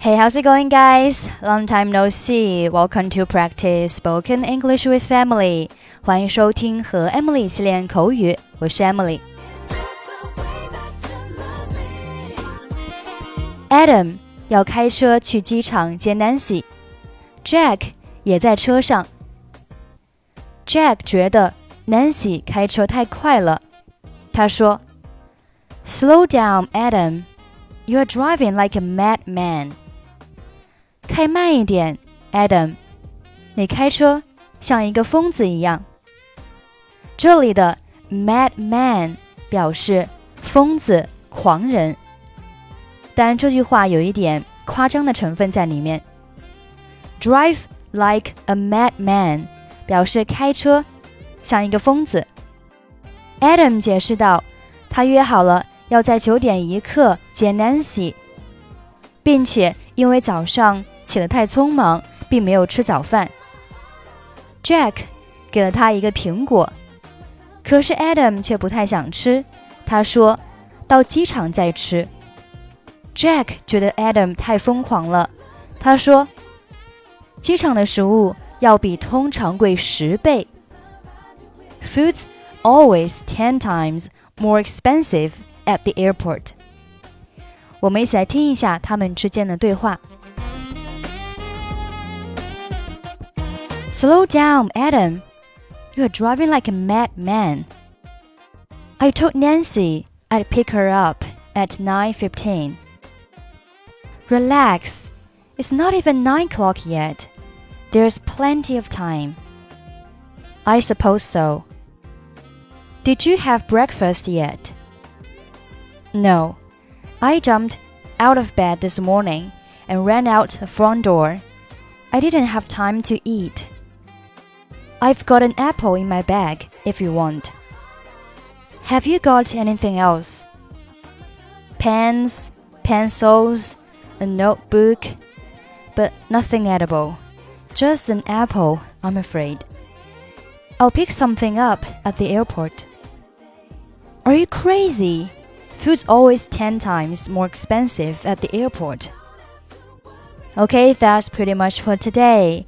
Hey, how's it going, guys? Long time no see. Welcome to practice spoken English with Emily. 欢迎收听和 Emily 一起练口语，我是 Emily。Adam 要开车去机场接 Nancy，Jack 也在车上。Jack 觉得 Nancy 开车太快了，他说：“Slow down, Adam. You are driving like a madman.” 开慢一点，Adam，你开车像一个疯子一样。这里的 madman 表示疯子、狂人，但这句话有一点夸张的成分在里面。Drive like a madman 表示开车像一个疯子。Adam 解释道，他约好了要在九点一刻接 Nancy，并且因为早上。起得太匆忙，并没有吃早饭。Jack 给了他一个苹果，可是 Adam 却不太想吃。他说：“到机场再吃。” Jack 觉得 Adam 太疯狂了。他说：“机场的食物要比通常贵十倍。Food's always ten times more expensive at the airport。”我们一起来听一下他们之间的对话。Slow down, Adam. You are driving like a madman. I told Nancy I'd pick her up at 9:15. Relax. It's not even 9 o'clock yet. There's plenty of time. I suppose so. Did you have breakfast yet? No. I jumped out of bed this morning and ran out the front door. I didn't have time to eat. I've got an apple in my bag if you want. Have you got anything else? Pens, pencils, a notebook, but nothing edible. Just an apple, I'm afraid. I'll pick something up at the airport. Are you crazy? Food's always 10 times more expensive at the airport. Okay, that's pretty much for today.